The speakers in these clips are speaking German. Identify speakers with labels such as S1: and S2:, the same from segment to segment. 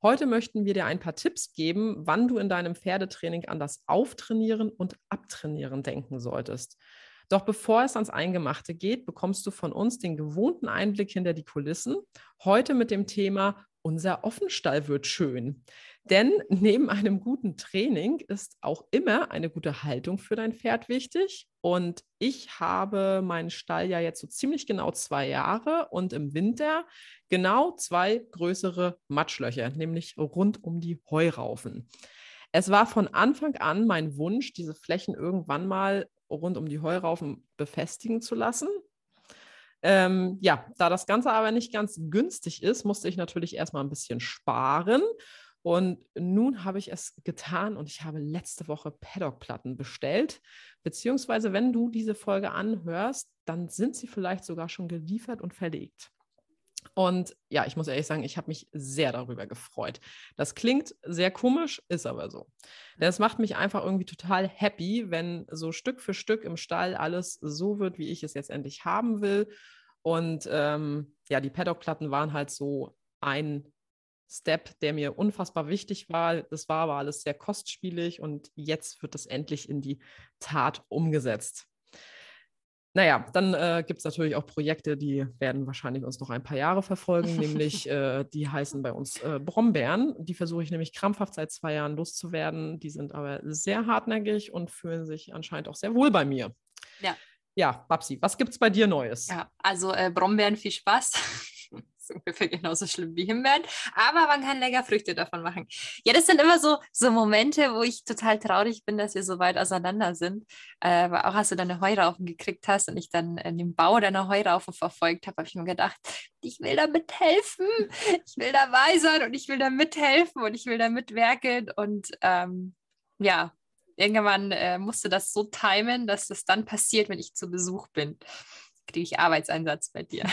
S1: Heute möchten wir dir ein paar Tipps geben, wann du in deinem Pferdetraining an das Auftrainieren und Abtrainieren denken solltest. Doch bevor es ans Eingemachte geht, bekommst du von uns den gewohnten Einblick hinter die Kulissen. Heute mit dem Thema Unser Offenstall wird schön. Denn neben einem guten Training ist auch immer eine gute Haltung für dein Pferd wichtig. Und ich habe meinen Stall ja jetzt so ziemlich genau zwei Jahre und im Winter genau zwei größere Matschlöcher, nämlich rund um die Heuraufen. Es war von Anfang an mein Wunsch, diese Flächen irgendwann mal rund um die Heuraufen befestigen zu lassen. Ähm, ja, da das Ganze aber nicht ganz günstig ist, musste ich natürlich erstmal ein bisschen sparen und nun habe ich es getan und ich habe letzte Woche Paddock-Platten bestellt. Beziehungsweise, wenn du diese Folge anhörst, dann sind sie vielleicht sogar schon geliefert und verlegt. Und ja, ich muss ehrlich sagen, ich habe mich sehr darüber gefreut. Das klingt sehr komisch, ist aber so. Denn es macht mich einfach irgendwie total happy, wenn so Stück für Stück im Stall alles so wird, wie ich es jetzt endlich haben will. Und ähm, ja, die Paddock-Platten waren halt so ein Step, der mir unfassbar wichtig war. Das war aber alles sehr kostspielig und jetzt wird das endlich in die Tat umgesetzt. Naja, dann äh, gibt es natürlich auch Projekte, die werden wahrscheinlich uns noch ein paar Jahre verfolgen, nämlich äh, die heißen bei uns äh, Brombeeren. Die versuche ich nämlich krampfhaft seit zwei Jahren loszuwerden. Die sind aber sehr hartnäckig und fühlen sich anscheinend auch sehr wohl bei mir.
S2: Ja.
S1: Ja, Babsi, was gibt es bei dir Neues?
S2: Ja, also äh, Brombeeren, viel Spaß ist ungefähr genauso schlimm wie Himbeeren, aber man kann lecker Früchte davon machen. Ja, das sind immer so, so Momente, wo ich total traurig bin, dass wir so weit auseinander sind. Äh, auch als du deine Heuraufen gekriegt hast und ich dann äh, den Bau deiner Heuraufen verfolgt habe, habe ich mir gedacht, ich will da mithelfen, ich will dabei sein und ich will da mithelfen und ich will da mitwerken und ähm, ja, irgendwann äh, musste das so timen, dass das dann passiert, wenn ich zu Besuch bin. Kriege ich Arbeitseinsatz bei dir.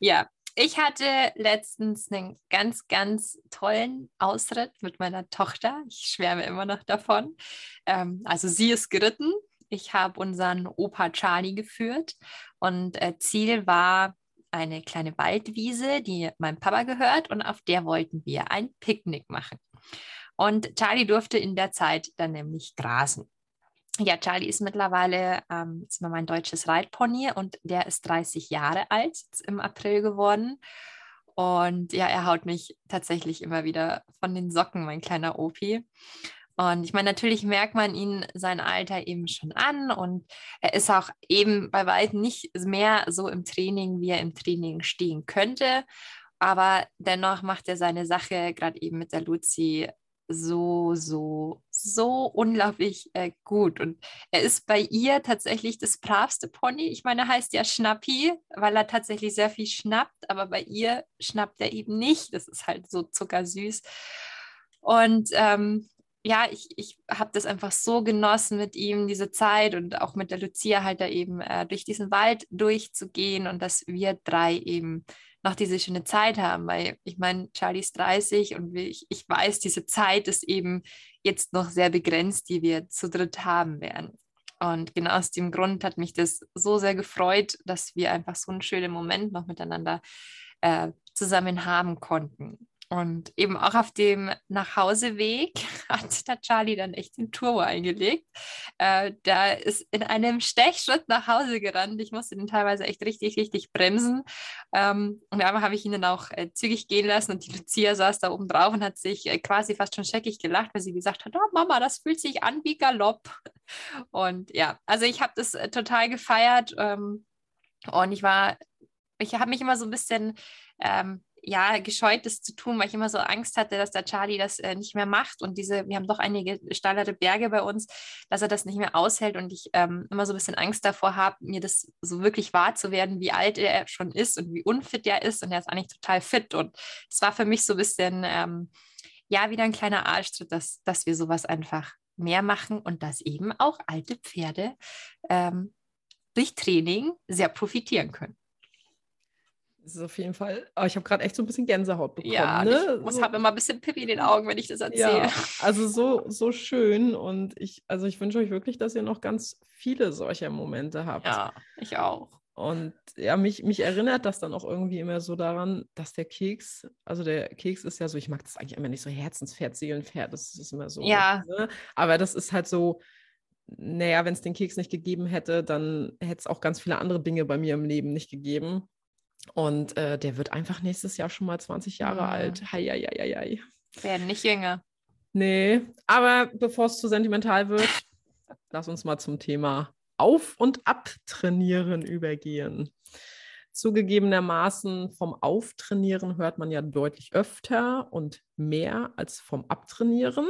S2: Ja, ich hatte letztens einen ganz, ganz tollen Ausritt mit meiner Tochter. Ich schwärme immer noch davon. Ähm, also sie ist geritten. Ich habe unseren Opa Charlie geführt und äh, Ziel war eine kleine Waldwiese, die meinem Papa gehört und auf der wollten wir ein Picknick machen. Und Charlie durfte in der Zeit dann nämlich grasen ja, Charlie ist mittlerweile ähm, ist mein deutsches Reitpony und der ist 30 Jahre alt, jetzt im April geworden. Und ja, er haut mich tatsächlich immer wieder von den Socken, mein kleiner Opi. Und ich meine, natürlich merkt man ihn sein Alter eben schon an und er ist auch eben bei weitem nicht mehr so im Training, wie er im Training stehen könnte. Aber dennoch macht er seine Sache, gerade eben mit der Luzi, so, so, so unglaublich äh, gut. Und er ist bei ihr tatsächlich das bravste Pony. Ich meine, er heißt ja Schnappi, weil er tatsächlich sehr viel schnappt, aber bei ihr schnappt er eben nicht. Das ist halt so zuckersüß. Und ähm, ja, ich, ich habe das einfach so genossen mit ihm, diese Zeit und auch mit der Lucia halt da eben äh, durch diesen Wald durchzugehen und dass wir drei eben noch diese schöne Zeit haben, weil ich meine, Charlie ist 30 und ich, ich weiß, diese Zeit ist eben jetzt noch sehr begrenzt, die wir zu dritt haben werden. Und genau aus dem Grund hat mich das so sehr gefreut, dass wir einfach so einen schönen Moment noch miteinander äh, zusammen haben konnten. Und eben auch auf dem Nachhauseweg hat der Charlie dann echt den Turbo eingelegt. Äh, der ist in einem Stechschritt nach Hause gerannt. Ich musste den teilweise echt richtig, richtig bremsen. Ähm, und einmal habe ich ihn dann auch äh, zügig gehen lassen und die Lucia saß da oben drauf und hat sich äh, quasi fast schon scheckig gelacht, weil sie gesagt hat, oh Mama, das fühlt sich an wie Galopp. Und ja, also ich habe das äh, total gefeiert ähm, und ich war, ich habe mich immer so ein bisschen... Ähm, ja, gescheut, das zu tun, weil ich immer so Angst hatte, dass der Charlie das äh, nicht mehr macht. Und diese, wir haben doch einige steilere Berge bei uns, dass er das nicht mehr aushält. Und ich ähm, immer so ein bisschen Angst davor habe, mir das so wirklich wahr zu werden, wie alt er schon ist und wie unfit er ist. Und er ist eigentlich total fit. Und es war für mich so ein bisschen, ähm, ja, wieder ein kleiner Arschtritt, dass, dass wir sowas einfach mehr machen und dass eben auch alte Pferde ähm, durch Training sehr profitieren können.
S1: Das ist auf jeden Fall, aber ich habe gerade echt so ein bisschen Gänsehaut bekommen.
S2: Ja,
S1: ne?
S2: ich muss
S1: so,
S2: habe immer ein bisschen Pippi in den Augen, wenn ich das erzähle.
S1: ja, also so, so schön und ich, also ich wünsche euch wirklich, dass ihr noch ganz viele solcher Momente habt.
S2: Ja, ich auch.
S1: Und ja, mich, mich erinnert das dann auch irgendwie immer so daran, dass der Keks, also der Keks ist ja so, ich mag das eigentlich immer nicht so Herzenspferd, Seelenpferd, das ist immer so.
S2: Ja.
S1: Ne? Aber das ist halt so, naja, wenn es den Keks nicht gegeben hätte, dann hätte es auch ganz viele andere Dinge bei mir im Leben nicht gegeben. Und äh, der wird einfach nächstes Jahr schon mal 20 Jahre
S2: Mhm.
S1: alt. Hei, hei, hei, hei.
S2: Werden nicht jünger.
S1: Nee, aber bevor es zu sentimental wird, lass uns mal zum Thema Auf- und Abtrainieren übergehen. Zugegebenermaßen vom Auftrainieren hört man ja deutlich öfter und mehr als vom Abtrainieren.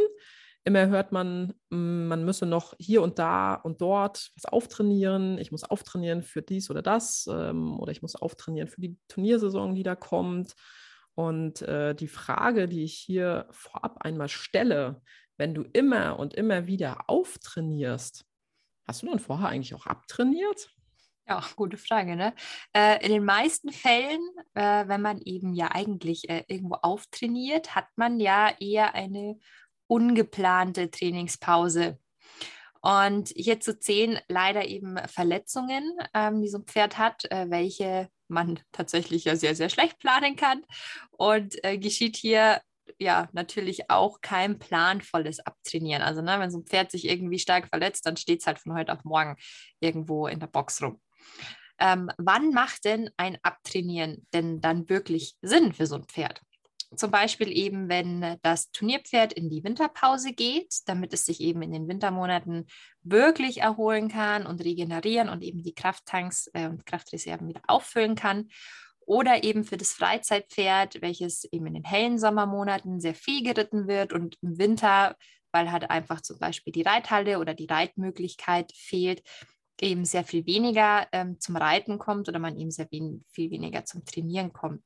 S1: Immer hört man, mm, man müsse noch hier und da und dort was auftrainieren. Ich muss auftrainieren für dies oder das ähm, oder ich muss auftrainieren für die Turniersaison, die da kommt. Und äh, die Frage, die ich hier vorab einmal stelle, wenn du immer und immer wieder auftrainierst, hast du dann vorher eigentlich auch abtrainiert?
S2: Ja, gute Frage, ne? Äh, in den meisten Fällen, äh, wenn man eben ja eigentlich äh, irgendwo auftrainiert, hat man ja eher eine ungeplante Trainingspause. Und hierzu zählen leider eben Verletzungen, ähm, die so ein Pferd hat, äh, welche man tatsächlich ja sehr, sehr schlecht planen kann. Und äh, geschieht hier ja natürlich auch kein planvolles Abtrainieren. Also, ne, wenn so ein Pferd sich irgendwie stark verletzt, dann steht es halt von heute auf morgen irgendwo in der Box rum. Ähm, wann macht denn ein Abtrainieren denn dann wirklich Sinn für so ein Pferd? Zum Beispiel eben, wenn das Turnierpferd in die Winterpause geht, damit es sich eben in den Wintermonaten wirklich erholen kann und regenerieren und eben die Krafttanks äh, und Kraftreserven wieder auffüllen kann. Oder eben für das Freizeitpferd, welches eben in den hellen Sommermonaten sehr viel geritten wird und im Winter, weil halt einfach zum Beispiel die Reithalle oder die Reitmöglichkeit fehlt, eben sehr viel weniger ähm, zum Reiten kommt oder man eben sehr wen viel weniger zum Trainieren kommt.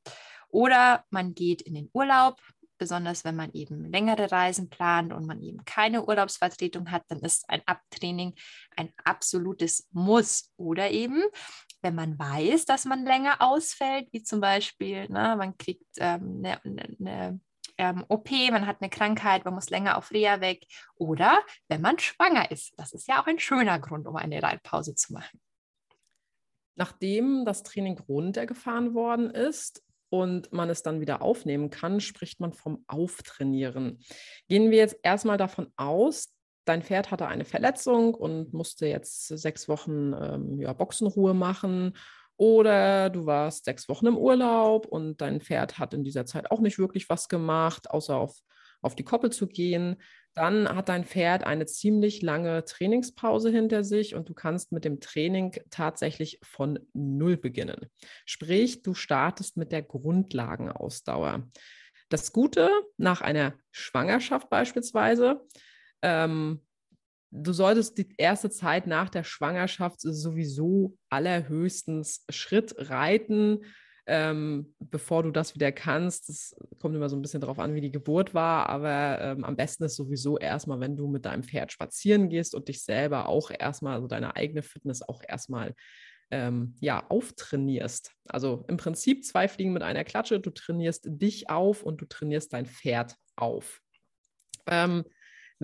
S2: Oder man geht in den Urlaub, besonders wenn man eben längere Reisen plant und man eben keine Urlaubsvertretung hat, dann ist ein Abtraining ein absolutes Muss. Oder eben, wenn man weiß, dass man länger ausfällt, wie zum Beispiel, ne, man kriegt ähm, eine, eine ähm, OP, man hat eine Krankheit, man muss länger auf Reha weg. Oder wenn man schwanger ist. Das ist ja auch ein schöner Grund, um eine Reitpause zu machen.
S1: Nachdem das Training runtergefahren worden ist und man es dann wieder aufnehmen kann, spricht man vom Auftrainieren. Gehen wir jetzt erstmal davon aus, dein Pferd hatte eine Verletzung und musste jetzt sechs Wochen ähm, ja, Boxenruhe machen. Oder du warst sechs Wochen im Urlaub und dein Pferd hat in dieser Zeit auch nicht wirklich was gemacht, außer auf, auf die Koppel zu gehen. Dann hat dein Pferd eine ziemlich lange Trainingspause hinter sich und du kannst mit dem Training tatsächlich von Null beginnen. Sprich, du startest mit der Grundlagenausdauer. Das Gute nach einer Schwangerschaft beispielsweise, ähm, du solltest die erste Zeit nach der Schwangerschaft sowieso allerhöchstens Schritt reiten, ähm, bevor du das wieder kannst. Das kommt immer so ein bisschen darauf an, wie die Geburt war, aber ähm, am besten ist sowieso erstmal, wenn du mit deinem Pferd spazieren gehst und dich selber auch erstmal, also deine eigene Fitness auch erstmal ähm, ja, auftrainierst. Also im Prinzip zwei Fliegen mit einer Klatsche. Du trainierst dich auf und du trainierst dein Pferd auf. Ähm,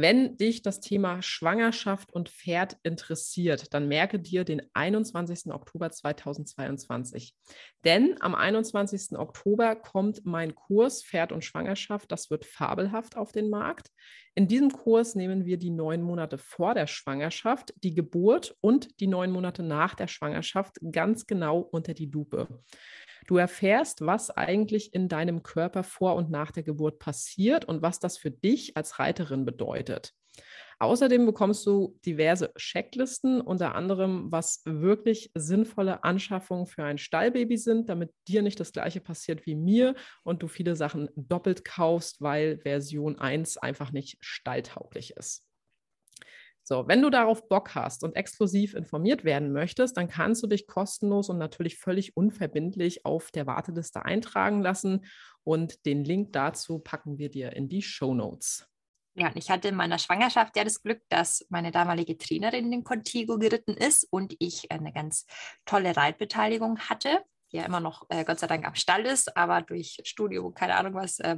S1: wenn dich das Thema Schwangerschaft und Pferd interessiert, dann merke dir den 21. Oktober 2022. Denn am 21. Oktober kommt mein Kurs Pferd und Schwangerschaft. Das wird fabelhaft auf den Markt. In diesem Kurs nehmen wir die neun Monate vor der Schwangerschaft, die Geburt und die neun Monate nach der Schwangerschaft ganz genau unter die Lupe. Du erfährst, was eigentlich in deinem Körper vor und nach der Geburt passiert und was das für dich als Reiterin bedeutet. Außerdem bekommst du diverse Checklisten, unter anderem, was wirklich sinnvolle Anschaffungen für ein Stallbaby sind, damit dir nicht das gleiche passiert wie mir und du viele Sachen doppelt kaufst, weil Version 1 einfach nicht stalltauglich ist. So, wenn du darauf Bock hast und exklusiv informiert werden möchtest, dann kannst du dich kostenlos und natürlich völlig unverbindlich auf der Warteliste eintragen lassen. Und den Link dazu packen wir dir in die Show Notes.
S2: Ja, ich hatte in meiner Schwangerschaft ja das Glück, dass meine damalige Trainerin in den Contigo geritten ist und ich eine ganz tolle Reitbeteiligung hatte, die ja immer noch äh, Gott sei Dank am Stall ist, aber durch Studio, keine Ahnung was, äh,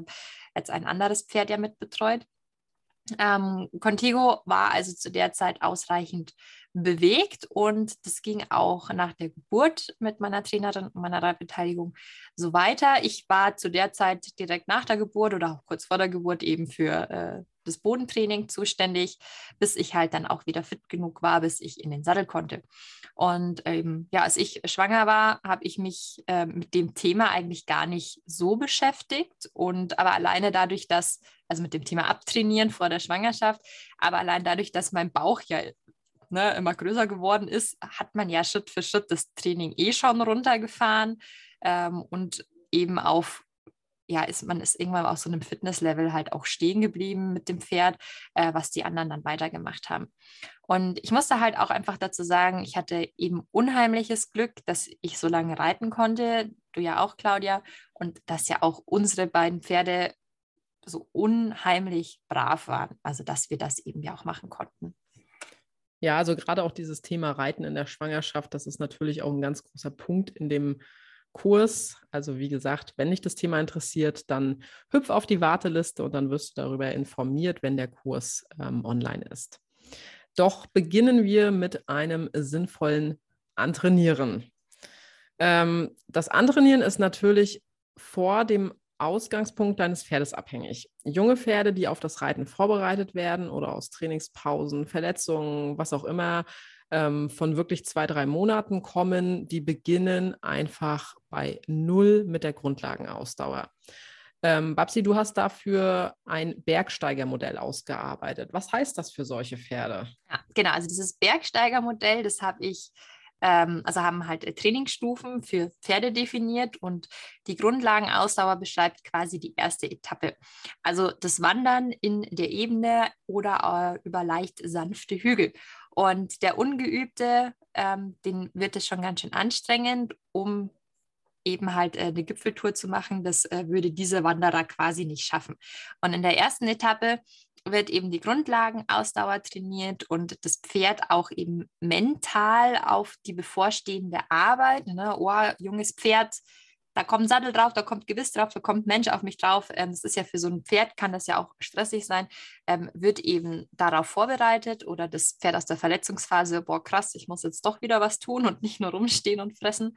S2: jetzt ein anderes Pferd ja mitbetreut. Ähm, Contigo war also zu der Zeit ausreichend bewegt und das ging auch nach der Geburt mit meiner Trainerin und meiner Reitbeteiligung so weiter. Ich war zu der Zeit direkt nach der Geburt oder auch kurz vor der Geburt eben für äh, das Bodentraining zuständig, bis ich halt dann auch wieder fit genug war, bis ich in den Sattel konnte. Und ähm, ja, als ich schwanger war, habe ich mich äh, mit dem Thema eigentlich gar nicht so beschäftigt. Und aber alleine dadurch, dass, also mit dem Thema Abtrainieren vor der Schwangerschaft, aber allein dadurch, dass mein Bauch ja ne, immer größer geworden ist, hat man ja Schritt für Schritt das Training eh schon runtergefahren. Ähm, und eben auf ja, ist man ist irgendwann auf so einem Fitnesslevel halt auch stehen geblieben mit dem Pferd, äh, was die anderen dann weitergemacht haben. Und ich musste halt auch einfach dazu sagen, ich hatte eben unheimliches Glück, dass ich so lange reiten konnte, du ja auch, Claudia, und dass ja auch unsere beiden Pferde so unheimlich brav waren, also dass wir das eben ja auch machen konnten.
S1: Ja, also gerade auch dieses Thema Reiten in der Schwangerschaft, das ist natürlich auch ein ganz großer Punkt in dem Kurs. Also wie gesagt, wenn dich das Thema interessiert, dann hüpf auf die Warteliste und dann wirst du darüber informiert, wenn der Kurs ähm, online ist. Doch beginnen wir mit einem sinnvollen Antrainieren. Ähm, das Antrainieren ist natürlich vor dem Ausgangspunkt deines Pferdes abhängig. Junge Pferde, die auf das Reiten vorbereitet werden oder aus Trainingspausen, Verletzungen, was auch immer, ähm, von wirklich zwei, drei Monaten kommen, die beginnen einfach bei Null mit der Grundlagenausdauer. Ähm, Babsi, du hast dafür ein Bergsteigermodell ausgearbeitet. Was heißt das für solche Pferde?
S2: Ja, genau, also dieses Bergsteigermodell, das habe ich ähm, also haben halt äh, Trainingsstufen für Pferde definiert und die Grundlagenausdauer beschreibt quasi die erste Etappe. Also das Wandern in der Ebene oder äh, über leicht sanfte Hügel. Und der Ungeübte, ähm, den wird es schon ganz schön anstrengend, um eben halt äh, eine Gipfeltour zu machen. Das äh, würde dieser Wanderer quasi nicht schaffen. Und in der ersten Etappe wird eben die Grundlagenausdauer trainiert und das Pferd auch eben mental auf die bevorstehende Arbeit. Ne? Oh, junges Pferd, da kommt Sattel drauf, da kommt Gewiss drauf, da kommt Mensch auf mich drauf. Ähm, das ist ja für so ein Pferd, kann das ja auch stressig sein, ähm, wird eben darauf vorbereitet oder das Pferd aus der Verletzungsphase, boah krass, ich muss jetzt doch wieder was tun und nicht nur rumstehen und fressen.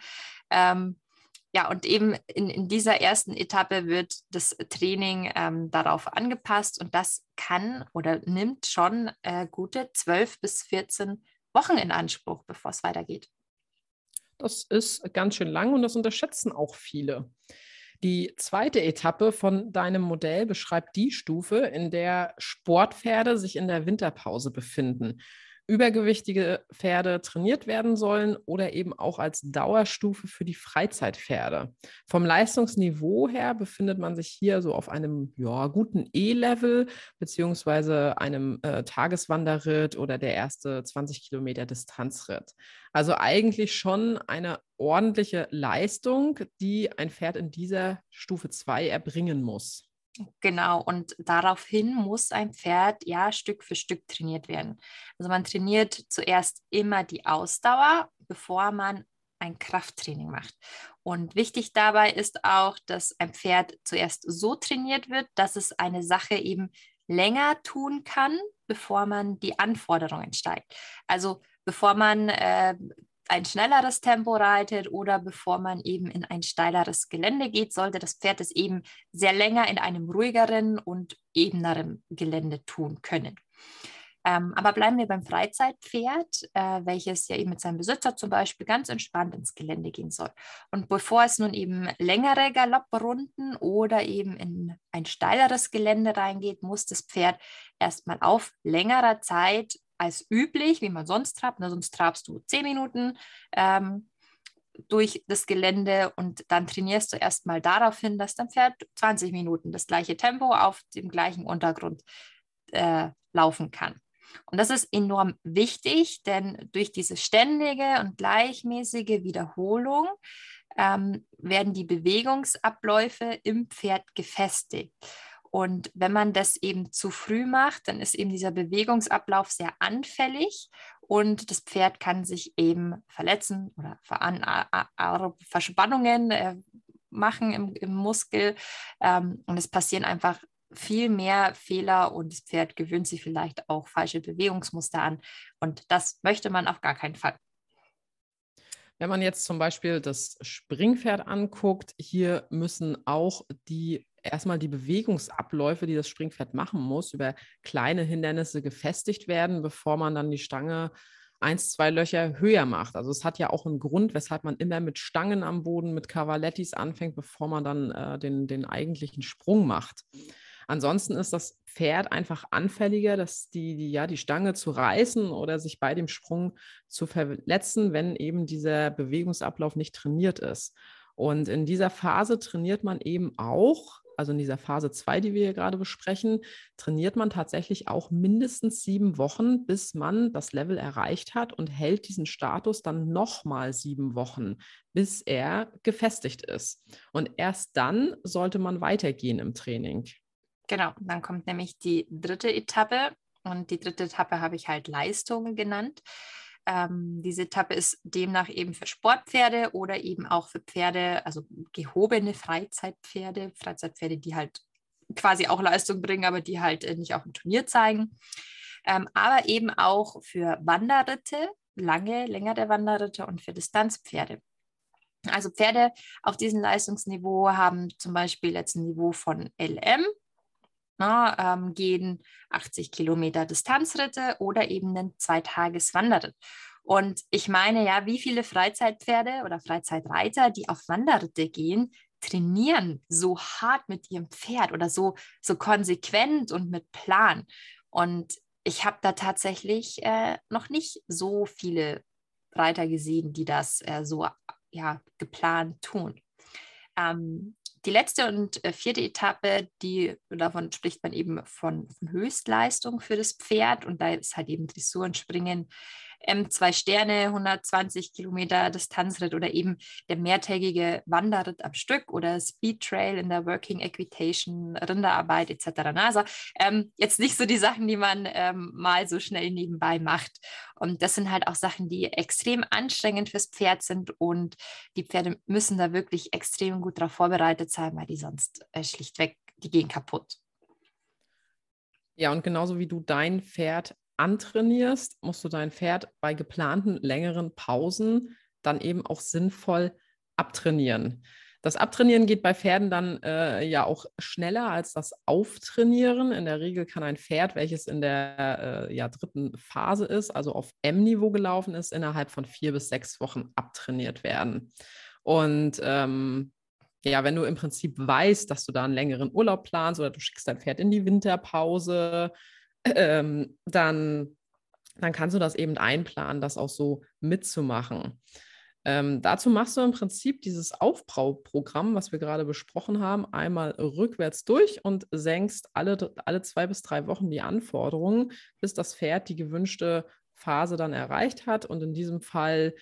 S2: Ja, und eben in, in dieser ersten Etappe wird das Training ähm, darauf angepasst und das kann oder nimmt schon äh, gute 12 bis 14 Wochen in Anspruch, bevor es weitergeht.
S1: Das ist ganz schön lang und das unterschätzen auch viele. Die zweite Etappe von deinem Modell beschreibt die Stufe, in der Sportpferde sich in der Winterpause befinden übergewichtige Pferde trainiert werden sollen oder eben auch als Dauerstufe für die Freizeitpferde. Vom Leistungsniveau her befindet man sich hier so auf einem ja, guten E-Level beziehungsweise einem äh, Tageswanderritt oder der erste 20 Kilometer Distanzritt. Also eigentlich schon eine ordentliche Leistung, die ein Pferd in dieser Stufe 2 erbringen muss.
S2: Genau, und daraufhin muss ein Pferd ja Stück für Stück trainiert werden. Also man trainiert zuerst immer die Ausdauer, bevor man ein Krafttraining macht. Und wichtig dabei ist auch, dass ein Pferd zuerst so trainiert wird, dass es eine Sache eben länger tun kann, bevor man die Anforderungen steigt. Also bevor man äh, ein schnelleres Tempo reitet oder bevor man eben in ein steileres Gelände geht, sollte das Pferd es eben sehr länger in einem ruhigeren und ebeneren Gelände tun können. Ähm, aber bleiben wir beim Freizeitpferd, äh, welches ja eben mit seinem Besitzer zum Beispiel ganz entspannt ins Gelände gehen soll. Und bevor es nun eben längere Galopprunden oder eben in ein steileres Gelände reingeht, muss das Pferd erstmal auf längerer Zeit als üblich, wie man sonst trabt. Ne, sonst trabst du zehn Minuten ähm, durch das Gelände und dann trainierst du erstmal darauf hin, dass dein Pferd 20 Minuten das gleiche Tempo auf dem gleichen Untergrund äh, laufen kann. Und das ist enorm wichtig, denn durch diese ständige und gleichmäßige Wiederholung ähm, werden die Bewegungsabläufe im Pferd gefestigt. Und wenn man das eben zu früh macht, dann ist eben dieser Bewegungsablauf sehr anfällig und das Pferd kann sich eben verletzen oder Verspannungen äh, machen im, im Muskel. Ähm, und es passieren einfach viel mehr Fehler und das Pferd gewöhnt sich vielleicht auch falsche Bewegungsmuster an. Und das möchte man auf gar keinen Fall.
S1: Wenn man jetzt zum Beispiel das Springpferd anguckt, hier müssen auch die erstmal die Bewegungsabläufe, die das Springpferd machen muss, über kleine Hindernisse gefestigt werden, bevor man dann die Stange eins, zwei Löcher höher macht. Also es hat ja auch einen Grund, weshalb man immer mit Stangen am Boden, mit Cavalettis anfängt, bevor man dann äh, den, den eigentlichen Sprung macht. Ansonsten ist das Pferd einfach anfälliger, dass die, die, ja, die Stange zu reißen oder sich bei dem Sprung zu verletzen, wenn eben dieser Bewegungsablauf nicht trainiert ist. Und in dieser Phase trainiert man eben auch also in dieser Phase 2, die wir hier gerade besprechen, trainiert man tatsächlich auch mindestens sieben Wochen, bis man das Level erreicht hat und hält diesen Status dann nochmal sieben Wochen, bis er gefestigt ist. Und erst dann sollte man weitergehen im Training.
S2: Genau, dann kommt nämlich die dritte Etappe. Und die dritte Etappe habe ich halt Leistungen genannt. Ähm, diese Etappe ist demnach eben für Sportpferde oder eben auch für Pferde, also gehobene Freizeitpferde, Freizeitpferde, die halt quasi auch Leistung bringen, aber die halt äh, nicht auf dem Turnier zeigen. Ähm, aber eben auch für Wanderritte, lange, längere Wanderritte und für Distanzpferde. Also Pferde auf diesem Leistungsniveau haben zum Beispiel jetzt ein Niveau von LM, na, ähm, gehen 80 Kilometer Distanzritte oder eben einen Zweitageswanderritt. Und ich meine ja, wie viele Freizeitpferde oder Freizeitreiter, die auf Wanderritte gehen, trainieren so hart mit ihrem Pferd oder so, so konsequent und mit Plan. Und ich habe da tatsächlich äh, noch nicht so viele Reiter gesehen, die das äh, so ja, geplant tun. Ähm, die letzte und äh, vierte Etappe, die davon spricht man eben von, von Höchstleistung für das Pferd. Und da ist halt eben Dressur und Springen M2 Sterne, 120 Kilometer Distanzritt oder eben der mehrtägige Wanderritt am Stück oder Speed Trail in der Working Equitation, Rinderarbeit etc. Also ähm, jetzt nicht so die Sachen, die man ähm, mal so schnell nebenbei macht. Und das sind halt auch Sachen, die extrem anstrengend fürs Pferd sind und die Pferde müssen da wirklich extrem gut darauf vorbereitet sein, weil die sonst äh, schlichtweg, die gehen kaputt.
S1: Ja, und genauso wie du dein Pferd antrainierst, musst du dein Pferd bei geplanten längeren Pausen dann eben auch sinnvoll abtrainieren. Das Abtrainieren geht bei Pferden dann äh, ja auch schneller als das Auftrainieren. In der Regel kann ein Pferd, welches in der äh, ja, dritten Phase ist, also auf M-Niveau gelaufen ist, innerhalb von vier bis sechs Wochen abtrainiert werden. Und ähm, ja, wenn du im Prinzip weißt, dass du da einen längeren Urlaub planst oder du schickst dein Pferd in die Winterpause, ähm, dann, dann kannst du das eben einplanen, das auch so mitzumachen. Ähm, dazu machst du im Prinzip dieses Aufbauprogramm, was wir gerade besprochen haben, einmal rückwärts durch und senkst alle, alle zwei bis drei Wochen die Anforderungen, bis das Pferd die gewünschte Phase dann erreicht hat. Und in diesem Fall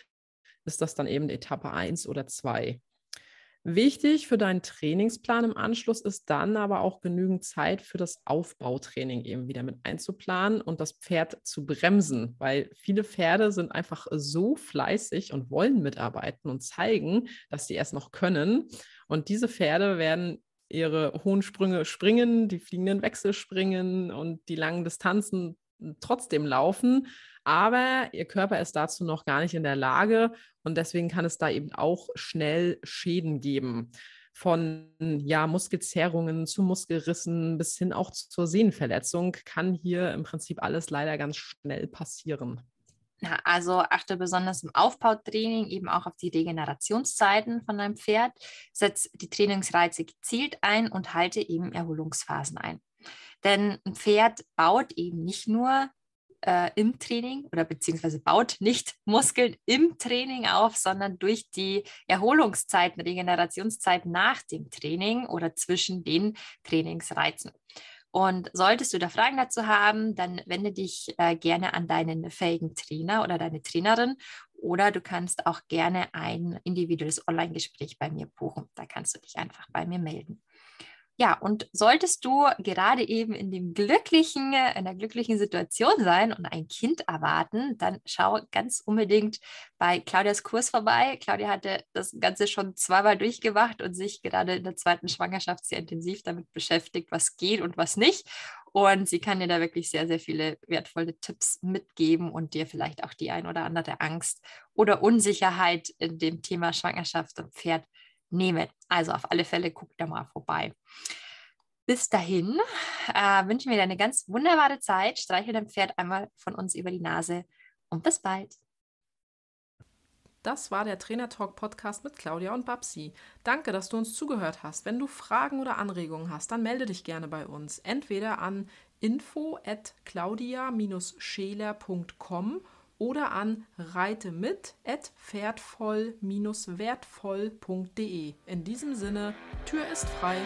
S1: ist das dann eben Etappe 1 oder 2. Wichtig für deinen Trainingsplan im Anschluss ist dann aber auch genügend Zeit für das Aufbautraining eben wieder mit einzuplanen und das Pferd zu bremsen, weil viele Pferde sind einfach so fleißig und wollen mitarbeiten und zeigen, dass sie es noch können. Und diese Pferde werden ihre hohen Sprünge springen, die fliegenden Wechsel springen und die langen Distanzen trotzdem laufen, aber ihr Körper ist dazu noch gar nicht in der Lage und deswegen kann es da eben auch schnell Schäden geben. von ja, Muskelzerrungen zu Muskelrissen bis hin auch zur Sehnenverletzung kann hier im Prinzip alles leider ganz schnell passieren.
S2: Also achte besonders im Aufbautraining eben auch auf die Regenerationszeiten von deinem Pferd, setz die Trainingsreize gezielt ein und halte eben Erholungsphasen ein. Denn ein Pferd baut eben nicht nur äh, im Training oder beziehungsweise baut nicht Muskeln im Training auf, sondern durch die Erholungszeiten, Regenerationszeiten nach dem Training oder zwischen den Trainingsreizen. Und solltest du da Fragen dazu haben, dann wende dich äh, gerne an deinen fähigen Trainer oder deine Trainerin oder du kannst auch gerne ein individuelles Online-Gespräch bei mir buchen. Da kannst du dich einfach bei mir melden. Ja, und solltest du gerade eben in dem glücklichen, in der glücklichen Situation sein und ein Kind erwarten, dann schau ganz unbedingt bei Claudias Kurs vorbei. Claudia hatte das Ganze schon zweimal durchgemacht und sich gerade in der zweiten Schwangerschaft sehr intensiv damit beschäftigt, was geht und was nicht. Und sie kann dir da wirklich sehr, sehr viele wertvolle Tipps mitgeben und dir vielleicht auch die ein oder andere Angst oder Unsicherheit in dem Thema Schwangerschaft und Pferd nehmen. Also auf alle Fälle guck da mal vorbei. Bis dahin äh, wünschen wir eine ganz wunderbare Zeit. Streichel dein Pferd einmal von uns über die Nase und bis bald.
S3: Das war der Trainer Talk Podcast mit Claudia und Babsi. Danke, dass du uns zugehört hast. Wenn du Fragen oder Anregungen hast, dann melde dich gerne bei uns. Entweder an info at claudia-scheler.com oder an reitemit@pferdvoll-wertvoll.de. In diesem Sinne, Tür ist frei.